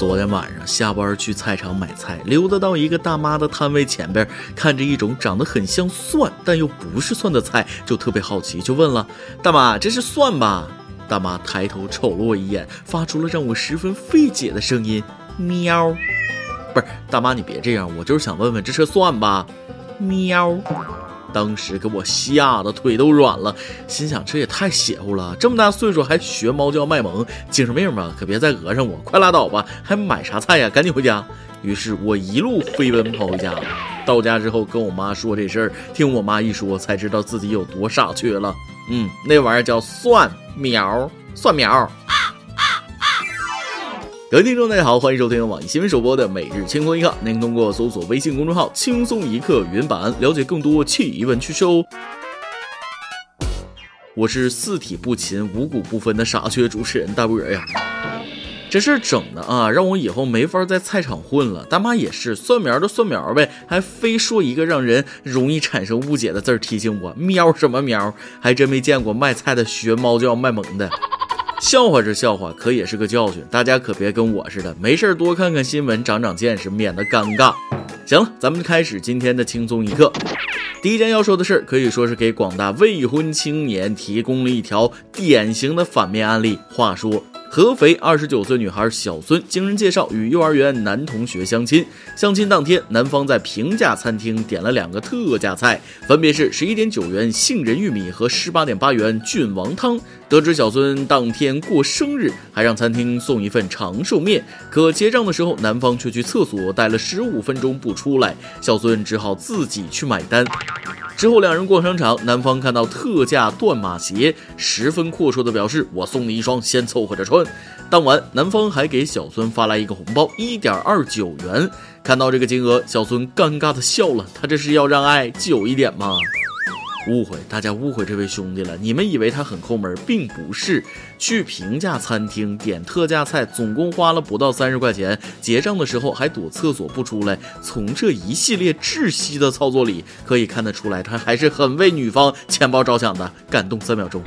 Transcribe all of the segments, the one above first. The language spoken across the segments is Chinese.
昨天晚上下班去菜场买菜，溜达到一个大妈的摊位前边，看着一种长得很像蒜但又不是蒜的菜，就特别好奇，就问了：“大妈，这是蒜吧？”大妈抬头瞅了我一眼，发出了让我十分费解的声音：“喵。”不是，大妈你别这样，我就是想问问，这是蒜吧？喵。当时给我吓得腿都软了，心想这也太邪乎了，这么大岁数还学猫叫卖萌，精神病吧？可别再讹上我，快拉倒吧！还买啥菜呀？赶紧回家！于是我一路飞奔跑回家。到家之后跟我妈说这事儿，听我妈一说，才知道自己有多傻缺了。嗯，那玩意儿叫蒜苗，蒜苗。各位听众，大家好，欢迎收听网易新闻首播的每日轻松一刻。您通过搜索微信公众号“轻松一刻”原版了解更多奇闻趣事哦。我是四体不勤、五谷不分的傻缺主持人大波儿呀。这事整的啊，让我以后没法在菜场混了。大妈也是，蒜苗就蒜苗呗，还非说一个让人容易产生误解的字儿提醒我，喵什么喵？还真没见过卖菜的学猫叫卖萌的。笑话是笑话，可也是个教训。大家可别跟我似的，没事多看看新闻，长长见识，免得尴尬。行了，咱们开始今天的轻松一刻。第一件要说的事儿，可以说是给广大未婚青年提供了一条典型的反面案例。话说。合肥二十九岁女孩小孙经人介绍与幼儿园男同学相亲，相亲当天，男方在平价餐厅点了两个特价菜，分别是十一点九元杏仁玉米和十八点八元郡王汤。得知小孙当天过生日，还让餐厅送一份长寿面，可结账的时候，男方却去厕所待了十五分钟不出来，小孙只好自己去买单。之后两人逛商场，男方看到特价断码鞋，十分阔绰的表示：“我送你一双，先凑合着穿。”当晚，男方还给小孙发来一个红包，一点二九元。看到这个金额，小孙尴尬的笑了，他这是要让爱久一点吗？误会，大家误会这位兄弟了。你们以为他很抠门，并不是。去平价餐厅点特价菜，总共花了不到三十块钱，结账的时候还躲厕所不出来。从这一系列窒息的操作里，可以看得出来，他还是很为女方钱包着想的。感动三秒钟。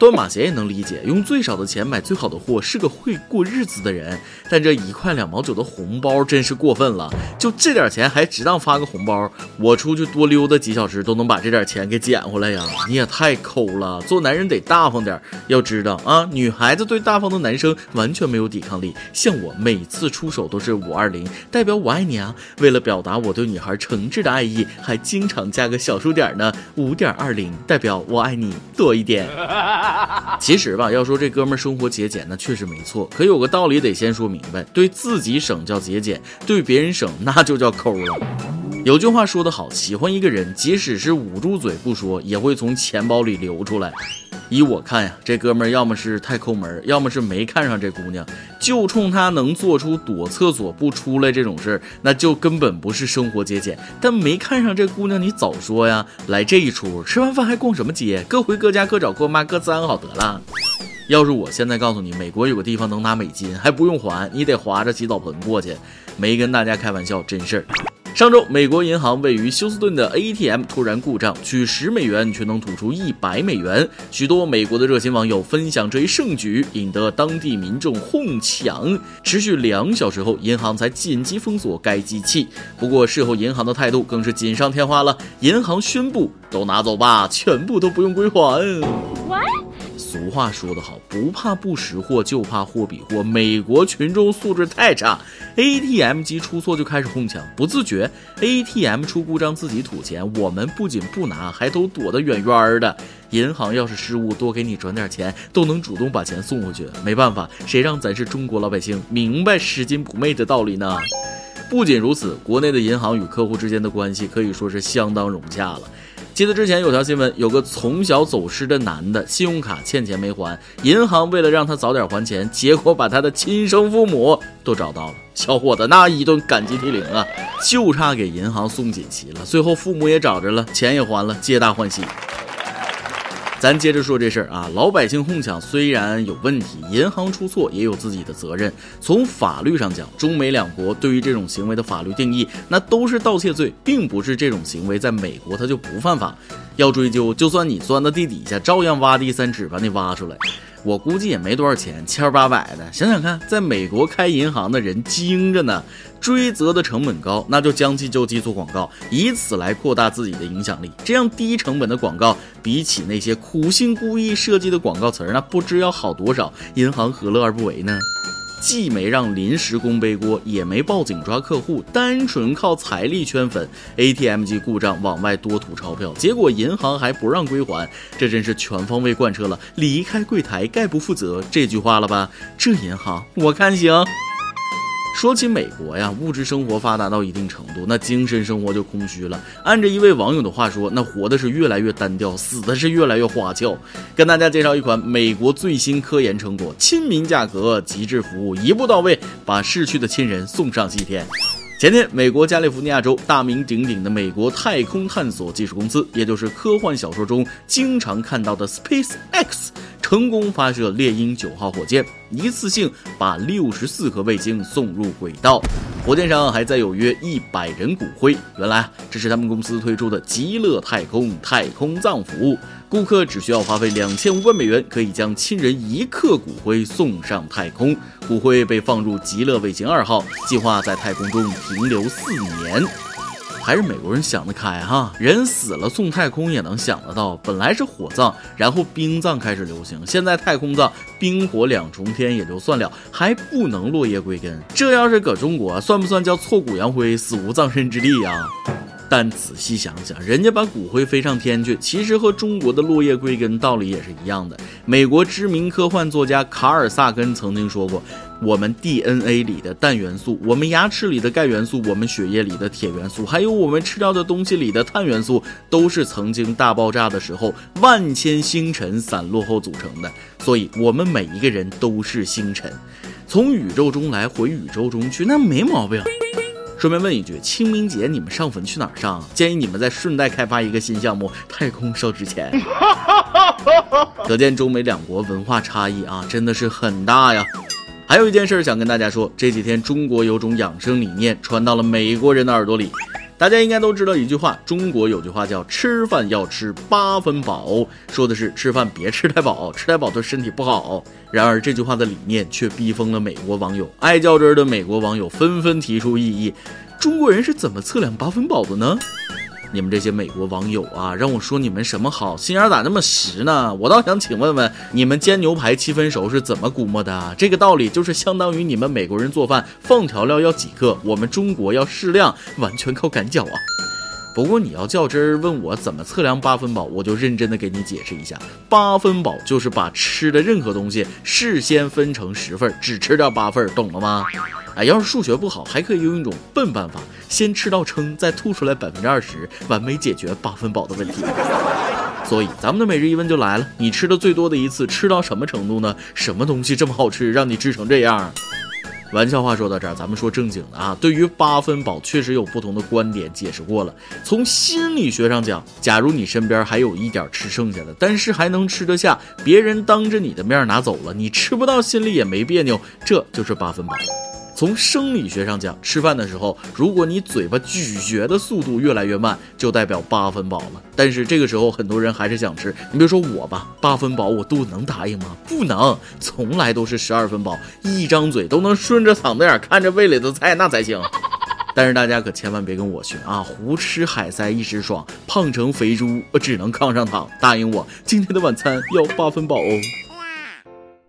断码鞋也能理解，用最少的钱买最好的货，是个会过日子的人。但这一块两毛九的红包真是过分了，就这点钱还值当发个红包？我出去多溜达几小时都能。把这点钱给捡回来呀！你也太抠了，做男人得大方点。要知道啊，女孩子对大方的男生完全没有抵抗力。像我每次出手都是五二零，代表我爱你啊。为了表达我对女孩诚挚的爱意，还经常加个小数点呢，五点二零，代表我爱你多一点。其实吧，要说这哥们生活节俭，那确实没错。可有个道理得先说明白：对自己省叫节俭，对别人省那就叫抠了。有句话说得好，喜欢一个人，即使是捂住嘴不说，也会从钱包里流出来。依我看呀，这哥们儿要么是太抠门，要么是没看上这姑娘。就冲他能做出躲厕所不出来这种事儿，那就根本不是生活节俭。但没看上这姑娘，你早说呀！来这一出，吃完饭还逛什么街？各回各家，各找各妈，各自安好得了。要是我现在告诉你，美国有个地方能拿美金，还不用还，你得划着洗澡盆过去。没跟大家开玩笑，真事儿。上周，美国银行位于休斯顿的 ATM 突然故障，取十美元却能吐出一百美元。许多美国的热心网友分享这一盛举，引得当地民众哄抢。持续两小时后，银行才紧急封锁该机器。不过事后银行的态度更是锦上添花了，银行宣布：都拿走吧，全部都不用归还。俗话说得好，不怕不识货，就怕货比货。美国群众素质太差，ATM 机出错就开始哄抢，不自觉；ATM 出故障自己吐钱，我们不仅不拿，还都躲得远远的。银行要是失误，多给你转点钱，都能主动把钱送回去。没办法，谁让咱是中国老百姓，明白拾金不昧的道理呢？不仅如此，国内的银行与客户之间的关系可以说是相当融洽了。记得之前有条新闻，有个从小走失的男的，信用卡欠钱没还，银行为了让他早点还钱，结果把他的亲生父母都找到了。小伙子那一顿感激涕零啊，就差给银行送锦旗了。最后父母也找着了，钱也还了，皆大欢喜。咱接着说这事儿啊，老百姓哄抢虽然有问题，银行出错也有自己的责任。从法律上讲，中美两国对于这种行为的法律定义，那都是盗窃罪，并不是这种行为在美国它就不犯法。要追究，就算你钻到地底下，照样挖地三尺把你挖出来。我估计也没多少钱，千八百的。想想看，在美国开银行的人精着呢，追责的成本高，那就将计就计做广告，以此来扩大自己的影响力。这样低成本的广告，比起那些苦心孤诣设计的广告词儿，那不知要好多少。银行何乐而不为呢？既没让临时工背锅，也没报警抓客户，单纯靠财力圈粉，ATM 机故障往外多吐钞票，结果银行还不让归还，这真是全方位贯彻了“离开柜台概不负责”这句话了吧？这银行我看行。说起美国呀，物质生活发达到一定程度，那精神生活就空虚了。按着一位网友的话说，那活的是越来越单调，死的是越来越花俏。跟大家介绍一款美国最新科研成果：亲民价格、极致服务，一步到位，把逝去的亲人送上西天。前天，美国加利福尼亚州大名鼎鼎的美国太空探索技术公司，也就是科幻小说中经常看到的 SpaceX，成功发射猎鹰九号火箭，一次性把六十四颗卫星送入轨道。火箭上还载有约一百人骨灰。原来，这是他们公司推出的极乐太空太空葬服务。顾客只需要花费两千五百美元，可以将亲人一克骨灰送上太空。骨灰被放入极乐卫星二号，计划在太空中停留四年。还是美国人想得开哈，人死了送太空也能想得到。本来是火葬，然后冰葬开始流行，现在太空葬，冰火两重天也就算了，还不能落叶归根。这要是搁中国，算不算叫挫骨扬灰，死无葬身之地呀？但仔细想想，人家把骨灰飞上天去，其实和中国的落叶归根道理也是一样的。美国知名科幻作家卡尔萨根曾经说过：“我们 DNA 里的氮元素，我们牙齿里的钙元素，我们血液里的铁元素，还有我们吃掉的东西里的碳元素，都是曾经大爆炸的时候万千星辰散落后组成的。所以，我们每一个人都是星辰，从宇宙中来，回宇宙中去，那没毛病。”顺便问一句，清明节你们上坟去哪儿上？建议你们再顺带开发一个新项目——太空烧纸钱。可见中美两国文化差异啊，真的是很大呀。还有一件事想跟大家说，这几天中国有种养生理念传到了美国人的耳朵里。大家应该都知道一句话，中国有句话叫“吃饭要吃八分饱”，说的是吃饭别吃太饱，吃太饱对身体不好。然而这句话的理念却逼疯了美国网友，爱较真的美国网友纷纷提出异议：中国人是怎么测量八分饱的呢？你们这些美国网友啊，让我说你们什么好心眼咋那么实呢？我倒想请问问，你们煎牛排七分熟是怎么估摸的？这个道理就是相当于你们美国人做饭放调料要几克，我们中国要适量，完全靠感觉啊。不过你要较真儿问我怎么测量八分饱，我就认真的给你解释一下，八分饱就是把吃的任何东西事先分成十份，只吃掉八份，懂了吗？哎，要是数学不好，还可以用一种笨办法，先吃到撑，再吐出来百分之二十，完美解决八分饱的问题。所以咱们的每日一问就来了，你吃的最多的一次吃到什么程度呢？什么东西这么好吃，让你吃成这样？玩笑话说到这儿，咱们说正经的啊。对于八分饱，确实有不同的观点，解释过了。从心理学上讲，假如你身边还有一点吃剩下的，但是还能吃得下，别人当着你的面拿走了，你吃不到，心里也没别扭，这就是八分饱。从生理学上讲，吃饭的时候，如果你嘴巴咀嚼的速度越来越慢，就代表八分饱了。但是这个时候，很多人还是想吃。你别说我吧，八分饱我肚子能答应吗？不能，从来都是十二分饱，一张嘴都能顺着嗓子眼看着胃里的菜，那才行。但是大家可千万别跟我学啊，胡吃海塞一时爽，胖成肥猪我只能炕上躺。答应我，今天的晚餐要八分饱哦。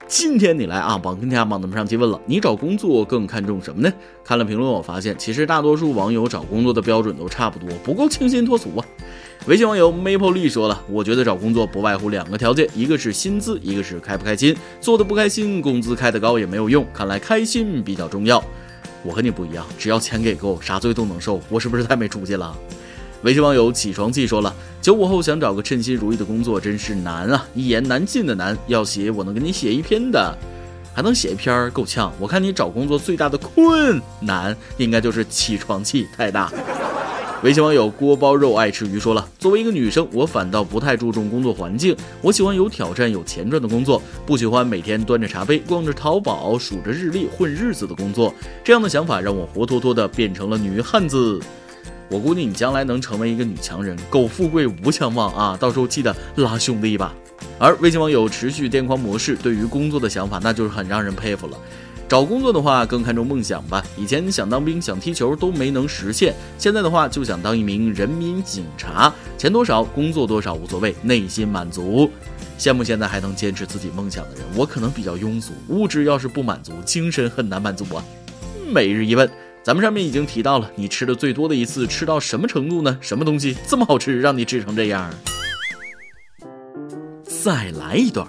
今天你来啊，榜跟天下榜咱们上期问了，你找工作更看重什么呢？看了评论，我发现其实大多数网友找工作的标准都差不多，不够清新脱俗啊。微信网友 Maple Lee 说了，我觉得找工作不外乎两个条件，一个是薪资，一个是开不开心。做的不开心，工资开得高也没有用。看来开心比较重要。我和你不一样，只要钱给够，啥罪都能受。我是不是太没出息了？微信网友起床气说了：“九五后想找个称心如意的工作真是难啊，一言难尽的难。要写我能给你写一篇的，还能写一篇够呛。我看你找工作最大的困难应该就是起床气太大。”微信网友锅包肉爱吃鱼说了：“作为一个女生，我反倒不太注重工作环境，我喜欢有挑战、有钱赚的工作，不喜欢每天端着茶杯、逛着淘宝、数着日历混日子的工作。这样的想法让我活脱脱的变成了女汉子。”我估计你将来能成为一个女强人，苟富贵无相忘啊！到时候记得拉兄弟一把。而微信网友持续癫狂模式对于工作的想法，那就是很让人佩服了。找工作的话，更看重梦想吧。以前想当兵、想踢球都没能实现，现在的话就想当一名人民警察，钱多少、工作多少无所谓，内心满足。羡慕现在还能坚持自己梦想的人，我可能比较庸俗，物质要是不满足，精神很难满足啊。每日一问，咱们上面已经提到了，你吃的最多的一次吃到什么程度呢？什么东西这么好吃，让你吃成这样？再来一段。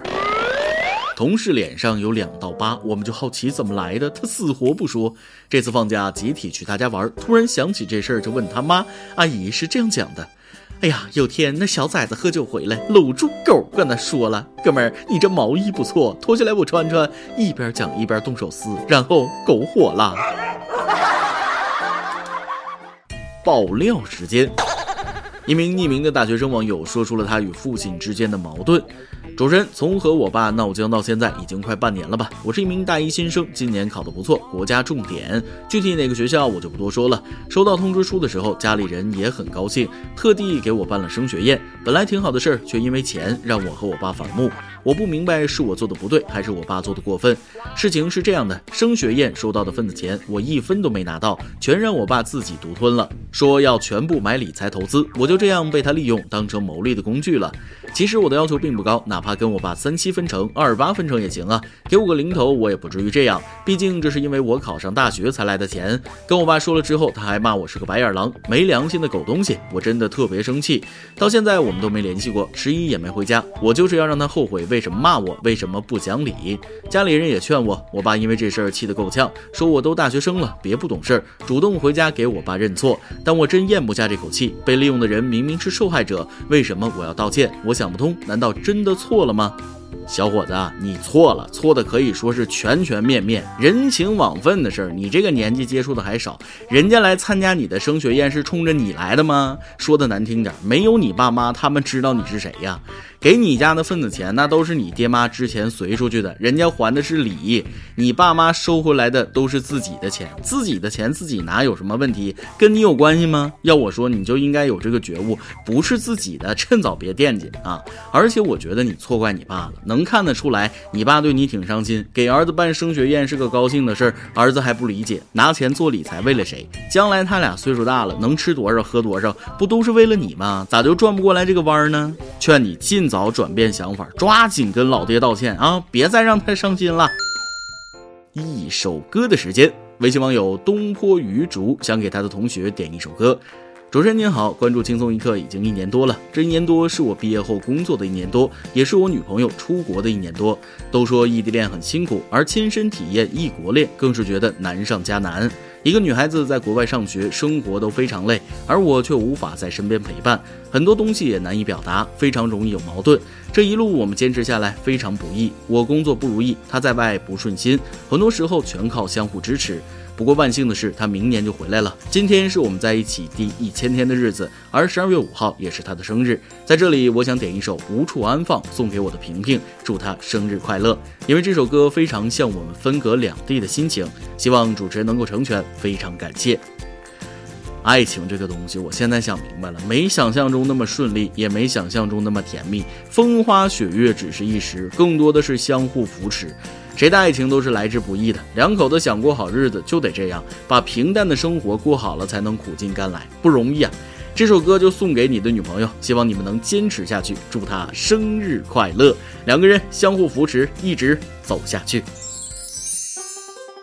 同事脸上有两道疤，我们就好奇怎么来的，他死活不说。这次放假集体去他家玩，突然想起这事儿，就问他妈：“阿姨是这样讲的，哎呀，有天那小崽子喝酒回来，搂住狗跟他说了，哥们儿，你这毛衣不错，脱下来我穿穿。一边讲一边动手撕，然后狗火了。爆料时间，一名匿名的大学生网友说出了他与父亲之间的矛盾。主持人从和我爸闹僵到现在已经快半年了吧？我是一名大一新生，今年考得不错，国家重点，具体哪个学校我就不多说了。收到通知书的时候，家里人也很高兴，特地给我办了升学宴。本来挺好的事儿，却因为钱让我和我爸反目。我不明白是我做的不对，还是我爸做的过分。事情是这样的，升学宴收到的份子钱，我一分都没拿到，全让我爸自己独吞了，说要全部买理财投资。我就这样被他利用，当成牟利的工具了。其实我的要求并不高，哪怕。跟我爸三七分成，二八分成也行啊，给我个零头，我也不至于这样。毕竟这是因为我考上大学才来的钱。跟我爸说了之后，他还骂我是个白眼狼，没良心的狗东西。我真的特别生气，到现在我们都没联系过，十一也没回家。我就是要让他后悔为什么骂我，为什么不讲理。家里人也劝我，我爸因为这事儿气得够呛，说我都大学生了，别不懂事儿，主动回家给我爸认错。但我真咽不下这口气，被利用的人明明是受害者，为什么我要道歉？我想不通，难道真的错？了吗，小伙子，你错了，错的可以说是全全面面。人情往分的事儿，你这个年纪接触的还少。人家来参加你的升学宴是冲着你来的吗？说的难听点，没有你爸妈，他们知道你是谁呀？给你家的份子钱，那都是你爹妈之前随出去的，人家还的是礼。你爸妈收回来的都是自己的钱，自己的钱自己拿有什么问题？跟你有关系吗？要我说，你就应该有这个觉悟，不是自己的，趁早别惦记啊！而且我觉得你错怪你爸了，能看得出来，你爸对你挺伤心，给儿子办升学宴是个高兴的事儿，儿子还不理解，拿钱做理财为了谁？将来他俩岁数大了，能吃多少喝多少，不都是为了你吗？咋就转不过来这个弯儿呢？劝你尽。早转变想法，抓紧跟老爹道歉啊！别再让他伤心了。一首歌的时间，微信网友东坡鱼竹想给他的同学点一首歌。主持人您好，关注轻松一刻已经一年多了，这一年多是我毕业后工作的一年多，也是我女朋友出国的一年多。都说异地恋很辛苦，而亲身体验异国恋更是觉得难上加难。一个女孩子在国外上学、生活都非常累，而我却无法在身边陪伴，很多东西也难以表达，非常容易有矛盾。这一路我们坚持下来非常不易，我工作不如意，她在外不顺心，很多时候全靠相互支持。不过万幸的是，他明年就回来了。今天是我们在一起第一千天的日子，而十二月五号也是他的生日。在这里，我想点一首《无处安放》送给我的萍萍，祝他生日快乐。因为这首歌非常像我们分隔两地的心情，希望主持人能够成全，非常感谢。爱情这个东西，我现在想明白了，没想象中那么顺利，也没想象中那么甜蜜。风花雪月只是一时，更多的是相互扶持。谁的爱情都是来之不易的，两口子想过好日子就得这样，把平淡的生活过好了，才能苦尽甘来，不容易啊！这首歌就送给你的女朋友，希望你们能坚持下去，祝她生日快乐，两个人相互扶持，一直走下去。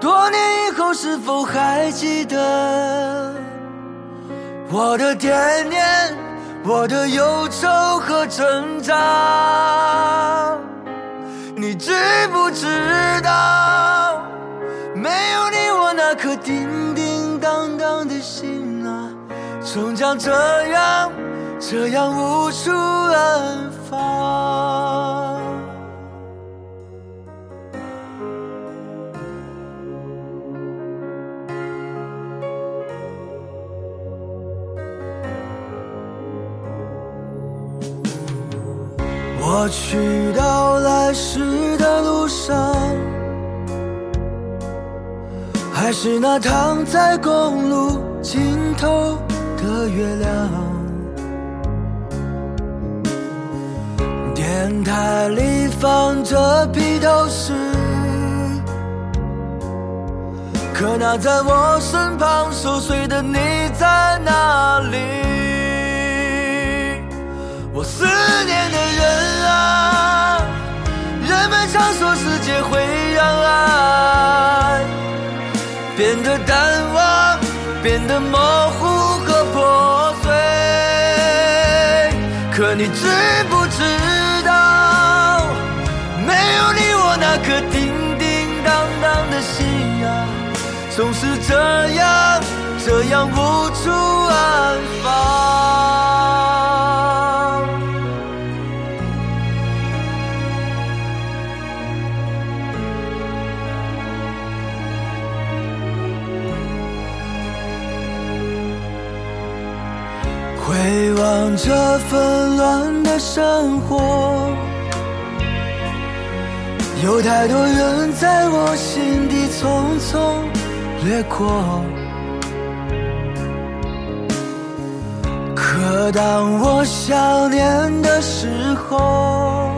多年以后，是否还记得我的惦念、我的忧愁和挣扎？你知不知道，没有你，我那颗叮叮当当的心啊，终将这样、这样无处安放。我去到来时的路上，还是那躺在公路尽头的月亮。电台里放着披头士，可那在我身旁熟睡的你在哪里？我思念的人啊，人们常说世界会让爱变得淡忘，变得模糊和破碎。可你知不知道，没有你，我那颗叮叮当当的心啊，总是这样这样无处安放。回望这纷乱的生活，有太多人在我心底匆匆掠过。可当我想念的时候，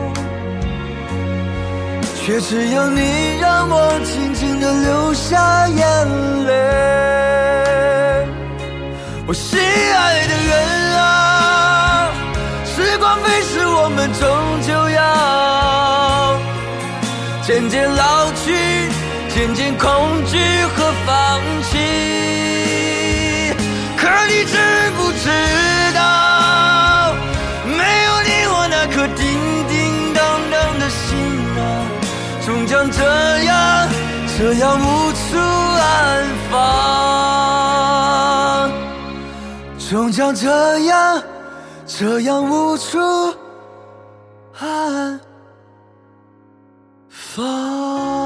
却只有你让我静静的流下眼泪。我心爱的人啊，时光飞逝，我们终究要渐渐老去，渐渐恐惧和放弃。可你知不知道，没有你，我那颗叮叮当当的心啊，终将这样这样无处安放。终将这样，这样无处安放。